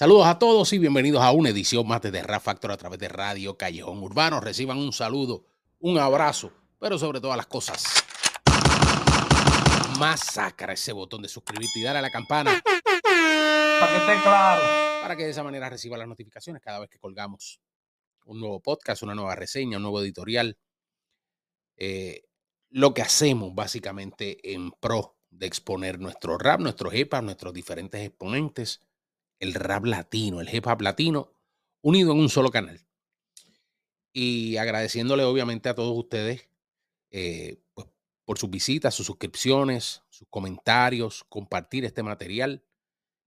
Saludos a todos y bienvenidos a una edición más de The Rap Factor a través de Radio Callejón Urbano. Reciban un saludo, un abrazo, pero sobre todas las cosas, masacra ese botón de suscribirte y darle a la campana. Para que esté claro. Para que de esa manera reciba las notificaciones cada vez que colgamos un nuevo podcast, una nueva reseña, un nuevo editorial. Eh, lo que hacemos básicamente en pro de exponer nuestro rap, nuestros hip nuestros diferentes exponentes el rap latino, el hip hop latino, unido en un solo canal. Y agradeciéndole obviamente a todos ustedes eh, pues, por sus visitas, sus suscripciones, sus comentarios, compartir este material.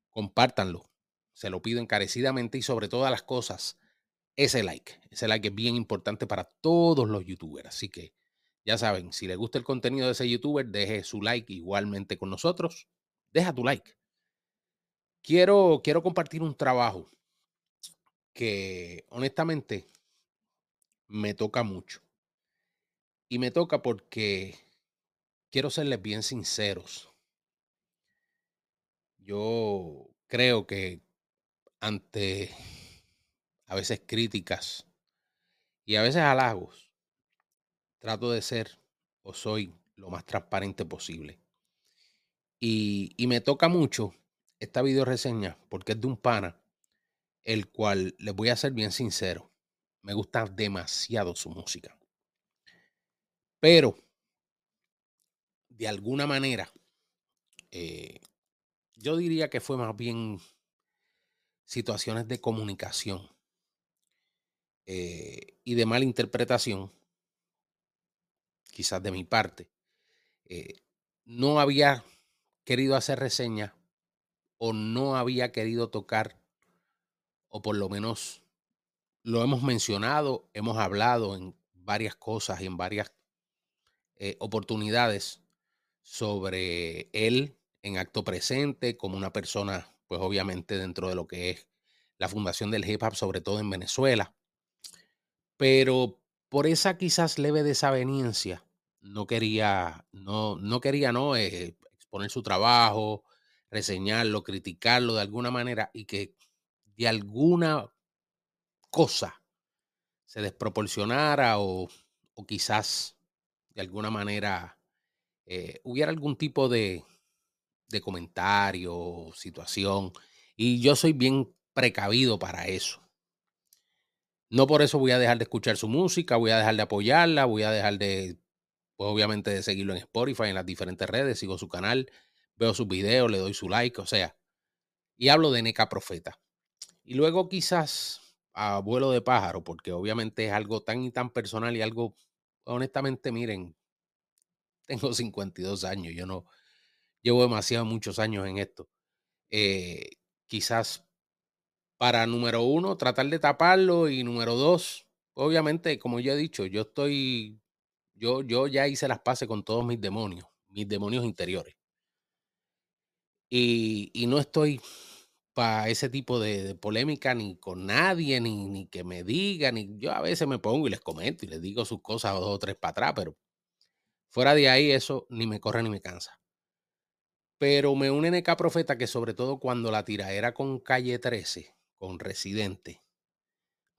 Compártanlo. Se lo pido encarecidamente y sobre todas las cosas, ese like. Ese like es bien importante para todos los youtubers. Así que ya saben, si les gusta el contenido de ese youtuber, deje su like igualmente con nosotros. Deja tu like. Quiero, quiero compartir un trabajo que honestamente me toca mucho. Y me toca porque quiero serles bien sinceros. Yo creo que ante a veces críticas y a veces halagos, trato de ser o soy lo más transparente posible. Y, y me toca mucho esta video reseña porque es de un pana, el cual les voy a ser bien sincero, me gusta demasiado su música. Pero, de alguna manera, eh, yo diría que fue más bien situaciones de comunicación eh, y de mala interpretación, quizás de mi parte. Eh, no había querido hacer reseña o no había querido tocar, o por lo menos lo hemos mencionado, hemos hablado en varias cosas y en varias eh, oportunidades sobre él en acto presente, como una persona, pues obviamente dentro de lo que es la fundación del hip hop, sobre todo en Venezuela. Pero por esa quizás leve desaveniencia, no quería, no, no quería, no, eh, exponer su trabajo, reseñarlo, criticarlo de alguna manera y que de alguna cosa se desproporcionara o, quizás de alguna manera eh, hubiera algún tipo de, de comentario, situación. Y yo soy bien precavido para eso. No por eso voy a dejar de escuchar su música, voy a dejar de apoyarla, voy a dejar de, pues obviamente de seguirlo en Spotify, en las diferentes redes, sigo su canal, veo sus videos, le doy su like, o sea, y hablo de NK Profeta. Y luego quizás a de pájaro, porque obviamente es algo tan y tan personal y algo, honestamente, miren, tengo 52 años, yo no llevo demasiado muchos años en esto. Eh, quizás para número uno, tratar de taparlo y número dos, obviamente, como ya he dicho, yo estoy, yo, yo ya hice las paces con todos mis demonios, mis demonios interiores. Y, no estoy para ese tipo de, polémica ni con nadie, ni, que me digan, ni yo a veces me pongo y les comento y les digo sus cosas dos o tres para atrás, pero fuera de ahí eso ni me corre ni me cansa. Pero me une NK Profeta que sobre todo cuando la era con Calle 13, con Residente,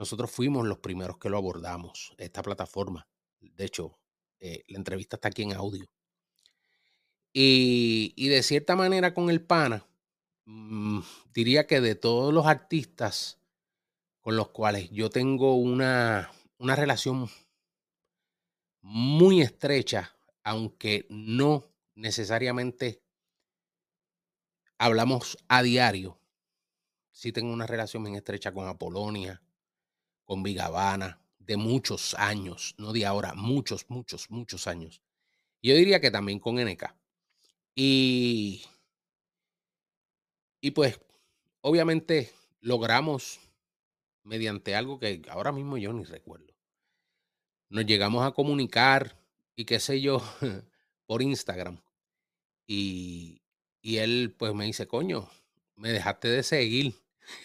nosotros fuimos los primeros que lo abordamos, esta plataforma. De hecho, eh, la entrevista está aquí en audio. Y, de cierta manera con el pana, mm, diría que de todos los artistas con los cuales yo tengo una, una relación muy estrecha, aunque no necesariamente hablamos a diario, sí tengo una relación bien estrecha con Apolonia, con Vigavana, de muchos años, no de ahora, muchos, muchos, muchos años. Yo diría que también con NK. Y, y pues, obviamente logramos, mediante algo que ahora mismo yo ni recuerdo, nos llegamos a comunicar y qué sé yo, por Instagram. Y, y él pues me dice, coño, me dejaste de seguir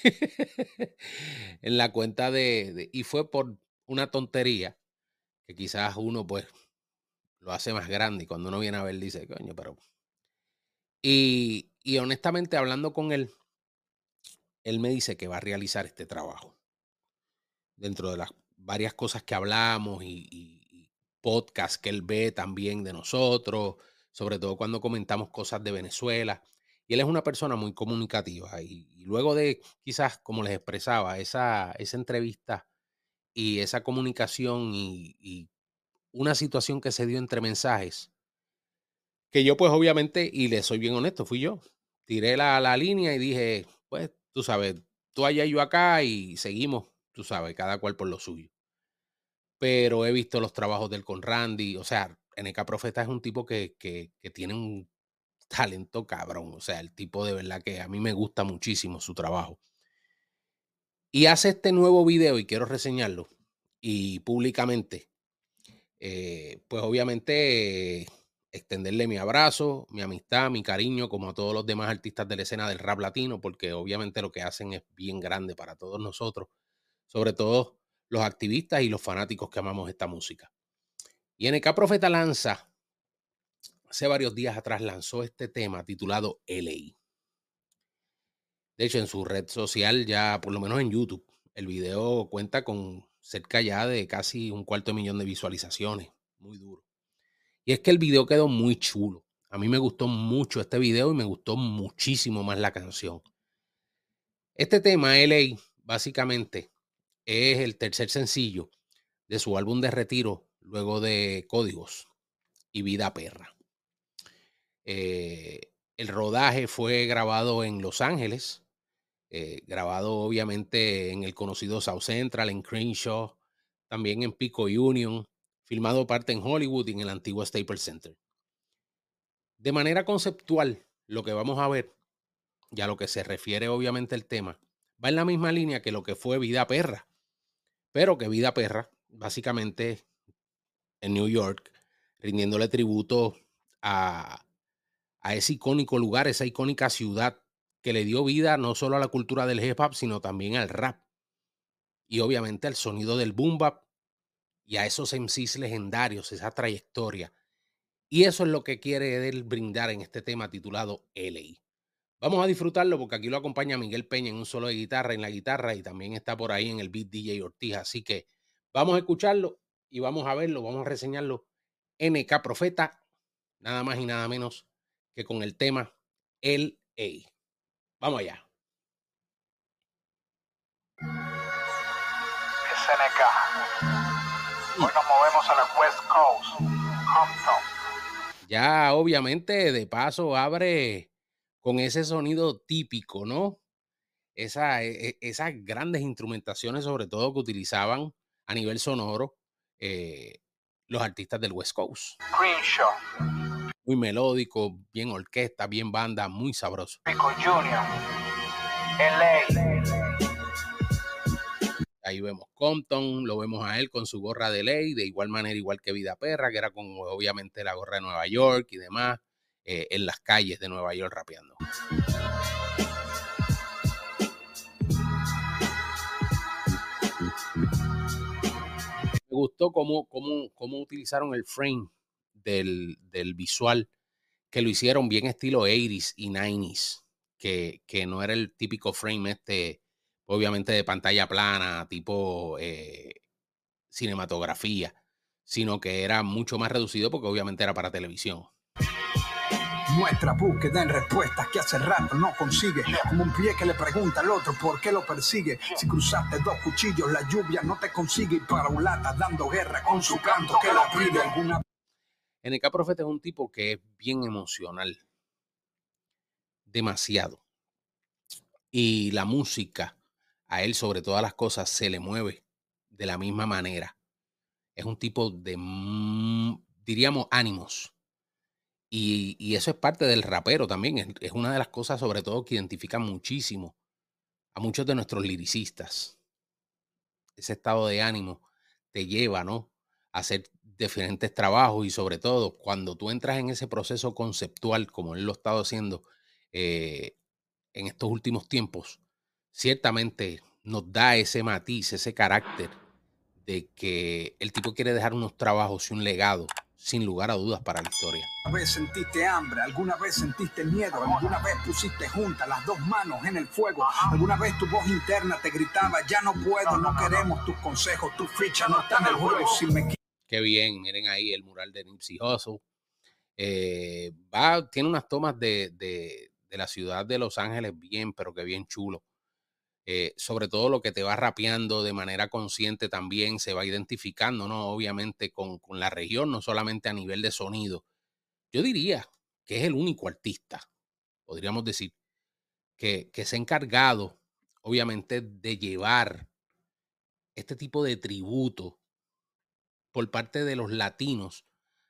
en la cuenta de, de, Y fue por una tontería que quizás uno pues lo hace más grande y cuando uno viene a ver dice, coño, pero y, honestamente, hablando con él, él me dice que va a realizar este trabajo. Dentro de las varias cosas que hablamos y, y podcasts que él ve también de nosotros, sobre todo cuando comentamos cosas de Venezuela. Y él es una persona muy comunicativa. Y, luego de quizás, como les expresaba, esa, esa entrevista y esa comunicación y, una situación que se dio entre mensajes, que yo pues obviamente, y le soy bien honesto, fui yo. Tiré la, la línea y dije, pues tú sabes, tú allá y yo acá y seguimos, tú sabes, cada cual por lo suyo. Pero he visto los trabajos del con Randy, o sea, NK Profeta es un tipo que, que, que tiene un talento cabrón. O sea, el tipo de verdad que a mí me gusta muchísimo su trabajo. Y hace este nuevo video y quiero reseñarlo y públicamente, eh, pues obviamente extenderle mi abrazo, mi amistad, mi cariño, como a todos los demás artistas de la escena del rap latino, porque obviamente lo que hacen es bien grande para todos nosotros, sobre todo los activistas y los fanáticos que amamos esta música. Y NK Profeta lanza hace varios días atrás lanzó este tema titulado LA. De hecho, en su red social, ya por lo menos en YouTube, el video cuenta con cerca ya de casi un cuarto de millón de visualizaciones. Muy duro. Y es que el video quedó muy chulo. A mí me gustó mucho este video y me gustó muchísimo más la canción. Este tema, LA, básicamente es el tercer sencillo de su álbum de retiro luego de Códigos y Vida Perra. Eh, el rodaje fue grabado en Los Ángeles, eh, grabado obviamente en el conocido South Central, en Crenshaw, también en Pico Union, filmado parte en Hollywood y en el antiguo Staples Center. De manera conceptual, lo que vamos a ver, y a lo que se refiere obviamente el tema, va en la misma línea que lo que fue Vida Perra, pero que Vida Perra, básicamente en New York, rindiéndole tributo a a ese icónico lugar, esa icónica ciudad que le dio vida no solo a la cultura del hip hop, sino también al rap. Y obviamente al sonido del boom bap y a esos MCs legendarios, esa trayectoria. Y eso es lo que quiere él brindar en este tema titulado LA. Vamos a disfrutarlo porque aquí lo acompaña Miguel Peña en un solo de guitarra, en la guitarra y también está por ahí en el beat DJ Ortiz. Así que vamos a escucharlo y vamos a verlo, vamos a reseñarlo. NK Profeta, nada más y nada menos que con el tema LA. Vamos allá. Hoy nos movemos a la West Coast, Compton. Ya, obviamente, de paso abre con ese sonido típico, ¿no? Esa, e, e, esas grandes instrumentaciones, sobre todo que utilizaban a nivel sonoro eh, los artistas del West Coast. Crenshaw muy melódico, bien orquesta, bien banda, muy sabroso. Ahí vemos Compton, lo vemos a él con su gorra de ley, de igual manera, igual que Vida Perra, que era con obviamente la gorra de Nueva York y demás, eh, en las calles de Nueva York rapeando. Me gustó cómo, cómo, cómo utilizaron el frame del, visual, que lo hicieron bien estilo 80s y 90s, que, que no era el típico frame este, obviamente de pantalla plana, tipo eh, cinematografía, sino que era mucho más reducido porque obviamente era para televisión. Nuestra búsqueda en respuestas que hace rato no consigue. Como un pie que le pregunta al otro por qué lo persigue. Si cruzaste dos cuchillos, la lluvia no te consigue. Y para un lata dando guerra con su canto que la pide alguna NK Profeta es un tipo que es bien emocional. Demasiado. Y la música, a él sobre todas las cosas, se le mueve de la misma manera. Es un tipo de, mm, diríamos, ánimos. Y, eso es parte del rapero también. Es, una de las cosas, sobre todo, que identifica muchísimo a muchos de nuestros liricistas. Ese estado de ánimo te lleva, ¿no? A hacer diferentes trabajos y sobre todo cuando tú entras en ese proceso conceptual como él lo ha estado haciendo eh, en estos últimos tiempos, ciertamente nos da ese matiz, ese carácter de que el tipo quiere dejar unos trabajos y un legado sin lugar a dudas para la historia. ¿Alguna vez sentiste hambre? ¿Alguna vez sentiste miedo? ¿Alguna vez pusiste juntas las dos manos en el fuego? ¿Alguna vez tu voz interna te gritaba, ya no puedo, no queremos tus consejos, tu ficha no está en el juego? Si me Qué bien, miren ahí el mural de Nipsey Hussle. Eh, va, tiene unas tomas de, de, de la ciudad de Los Ángeles bien, pero que bien chulo. Eh, sobre todo lo que te va rapeando de manera consciente también se va identificando, ¿no? Obviamente con, con, la región, no solamente a nivel de sonido. Yo diría que es el único artista, podríamos decir, que, que se ha encargado, obviamente, de llevar este tipo de tributo por parte de los latinos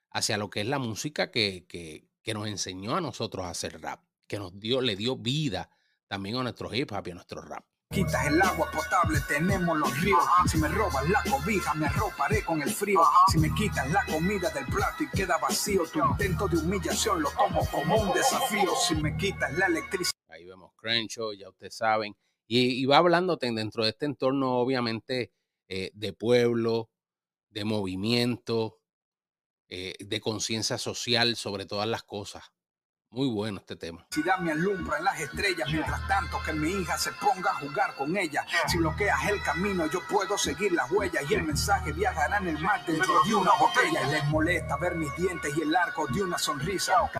hacia lo que es la música que, que, que nos enseñó a nosotros a hacer rap, que nos dio, le dio vida también a nuestro hip hop y a nuestro rap. Quitas el agua potable, tenemos los ríos. Si me robas la cobija, me arroparé con el frío. Si me quitas la comida del plato y queda vacío, tu intento de humillación lo tomo como un desafío. Si me quitas la electricidad. Ahí vemos Crenshaw, ya ustedes saben. Y, va hablándote dentro de este entorno, obviamente, eh, de pueblo, de movimiento, eh, de conciencia social sobre todas las cosas. Muy bueno este tema. Si da me alumbra en las estrellas, mientras tanto que mi hija se ponga a jugar con ella. Si bloqueas el camino, yo puedo seguir las huellas y el mensaje viajará en el mar dentro de una botella. Les molesta ver mis dientes y el arco de una sonrisa.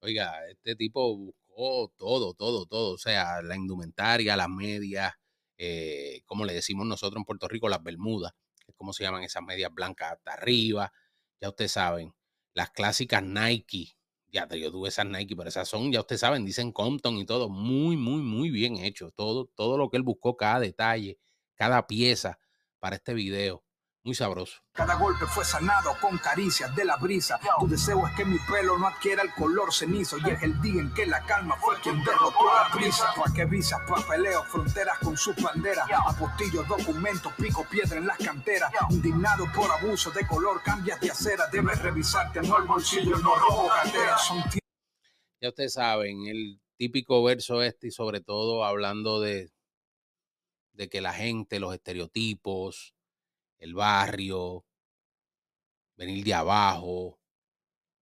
Oiga, este tipo buscó todo, todo, todo. O sea, la indumentaria, las medias, eh, como le decimos nosotros en Puerto Rico, las bermudas, que es como se llaman esas medias blancas hasta arriba. Ya ustedes saben, las clásicas Nike ya yo tuve esas Nike, pero esas son, ya ustedes saben, dicen Compton y todo, muy, muy, muy bien hecho. Todo, todo lo que él buscó, cada detalle, cada pieza para este video. Muy sabroso. Cada golpe fue sanado con caricias de la brisa. Tu deseo es que mi pelo no adquiera el color cenizo. Y es el día en que la calma fue quien derrotó a la prisa. Pa' que visas, papeleo, fronteras con sus banderas. Apostillos, documentos, pico, piedra en las canteras. Indignado por abuso de color, cambias de acera. Debes revisarte, no el bolsillo, no robo cartera. Son ya ustedes saben, el típico verso este y sobre todo hablando de, de que la gente, los estereotipos, el barrio, venir de abajo.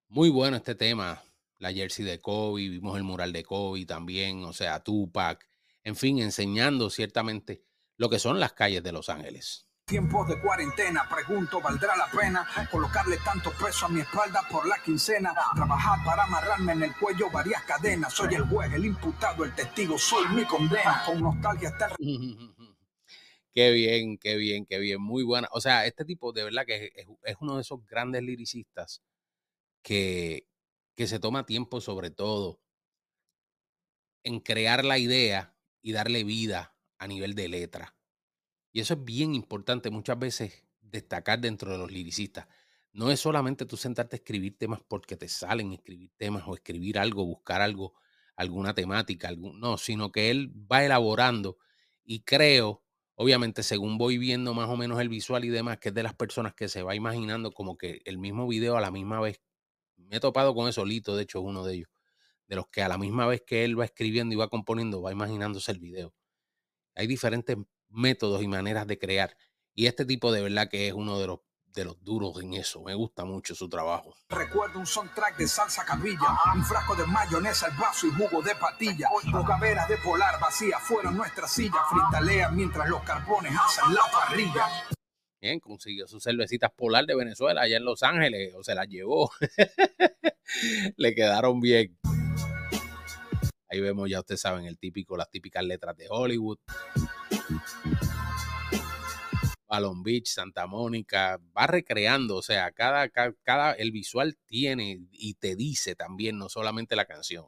Muy bueno este tema. La jersey de Kobe, vimos el mural de Kobe también, o sea, Tupac. En fin, enseñando ciertamente lo que son las calles de Los Ángeles. Tiempos de cuarentena, pregunto, ¿valdrá la pena colocarle tanto peso a mi espalda por la quincena? Trabajar para amarrarme en el cuello varias cadenas. Soy el juez, el imputado, el testigo, soy mi condena. Con nostalgia está Qué bien, qué bien, qué bien, muy buena. O sea, este tipo de verdad que es, uno de esos grandes liricistas que, que se toma tiempo sobre todo en crear la idea y darle vida a nivel de letra. Y eso es bien importante muchas veces destacar dentro de los liricistas. No es solamente tú sentarte a escribir temas porque te salen escribir temas o escribir algo, buscar algo, alguna temática, algún, no, sino que él va elaborando y creo obviamente según voy viendo más o menos el visual y demás, que es de las personas que se va imaginando como que el mismo video a la misma vez. Me he topado con eso, Lito, de hecho, es uno de ellos, de los que a la misma vez que él va escribiendo y va componiendo, va imaginándose el video. Hay diferentes métodos y maneras de crear. Y este tipo de verdad que es uno de los de los duros en eso. Me gusta mucho su trabajo. Recuerdo un soundtrack de salsa cabilla, un frasco de mayonesa, el vaso y jugo de patilla. Bocaveras de polar vacía fueron nuestra silla. Fritalea mientras los carbones hacen la parrilla. Bien, consiguió sus cervecitas polar de Venezuela allá en Los Ángeles, o se las llevó. Le quedaron bien. Ahí vemos, ya ustedes saben, el típico, las típicas letras de Hollywood. Palm Beach, Santa Mónica, va recreando, o sea, cada, cada, el visual tiene y te dice también, no solamente la canción.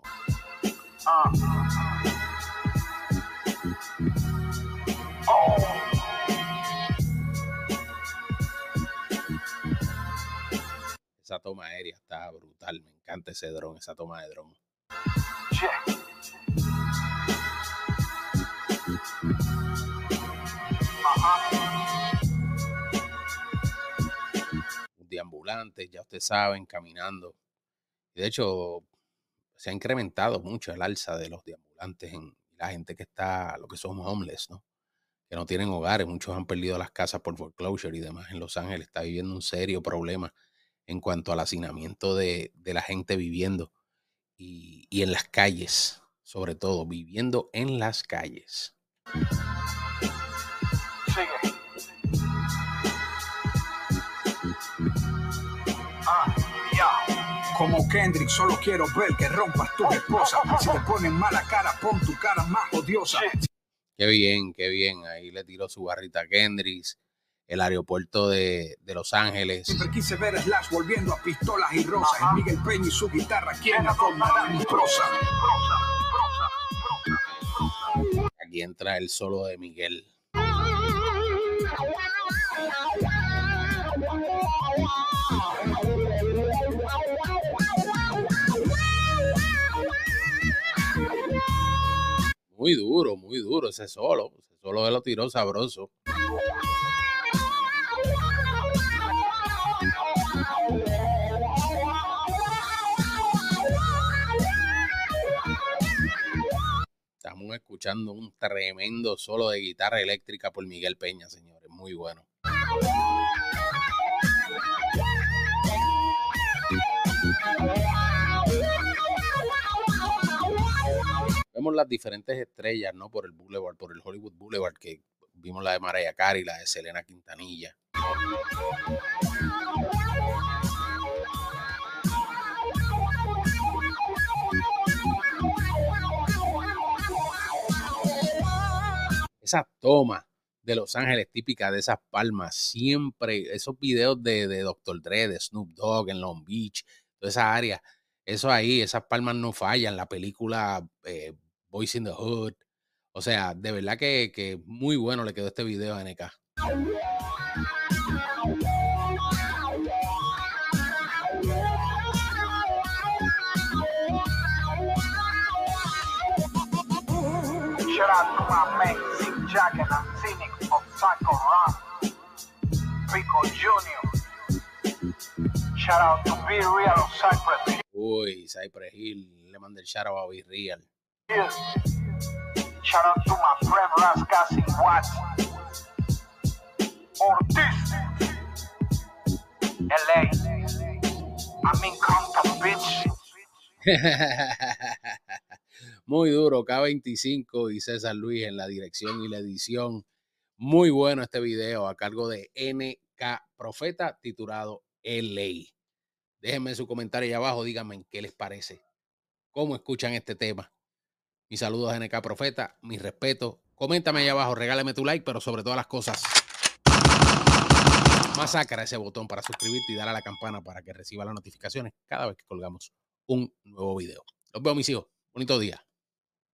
Esa toma aérea está brutal, me encanta ese dron, esa toma de dron. de ya ustedes saben, caminando. De hecho, se ha incrementado mucho el alza de los deambulantes en la gente que está, lo que son homeless, ¿no? Que no tienen hogares, muchos han perdido las casas por foreclosure y demás. En Los Ángeles está viviendo un serio problema en cuanto al hacinamiento de, de la gente viviendo y, y en las calles, sobre todo, viviendo en las calles. Sigue. Como Kendrick, solo quiero ver que rompas tu esposa. Si te ponen mala cara, pon tu cara más odiosa. Qué bien, qué bien. Ahí le tiró su barrita a Kendricks. El aeropuerto de, de Los Ángeles. Siempre quise ver a Slash volviendo a pistolas y rosas. Y Miguel Peña y su guitarra, ¿quién adornará mi prosa? Prosa, prosa, prosa. Aquí entra el solo de Miguel. Muy duro, muy duro ese solo. Ese solo de lo tiró sabroso. Estamos escuchando un tremendo solo de guitarra eléctrica por Miguel Peña, señores. Muy bueno. Vemos las diferentes estrellas, ¿no? Por el Boulevard, por el Hollywood Boulevard, que vimos la de Mariah Carey, la de Selena Quintanilla. Esa toma de Los Ángeles típica de esas palmas, siempre, esos videos de, de Dr. Dre, de Snoop Dogg en Long Beach, toda esa área, eso ahí, esas palmas no fallan, la película eh, Boys in the Hood, o sea, de verdad que, muy bueno le quedó este video a NK. Shout out to my man, Zig Jack and Cynic of Psycho Ram. Rico Jr. Shout out to Be Real of Cypress Uy, Cypress Hill, le mandé el shout out a Be Real. Shout out to my friend Watts. Ortiz. LA. I'm in Compton, bitch. Muy duro, K25 y César Luis en la dirección y la edición. Muy bueno este video a cargo de NK Profeta titulado LA. Déjenme su comentario ahí abajo, díganme qué les parece, cómo escuchan este tema. Mis saludos a NK Profeta, mi respeto. Coméntame ahí abajo, regálame tu like, pero sobre todas las cosas, masacra ese botón para suscribirte y dar a la campana para que reciba las notificaciones cada vez que colgamos un nuevo video. Los veo, mis hijos. Bonito día.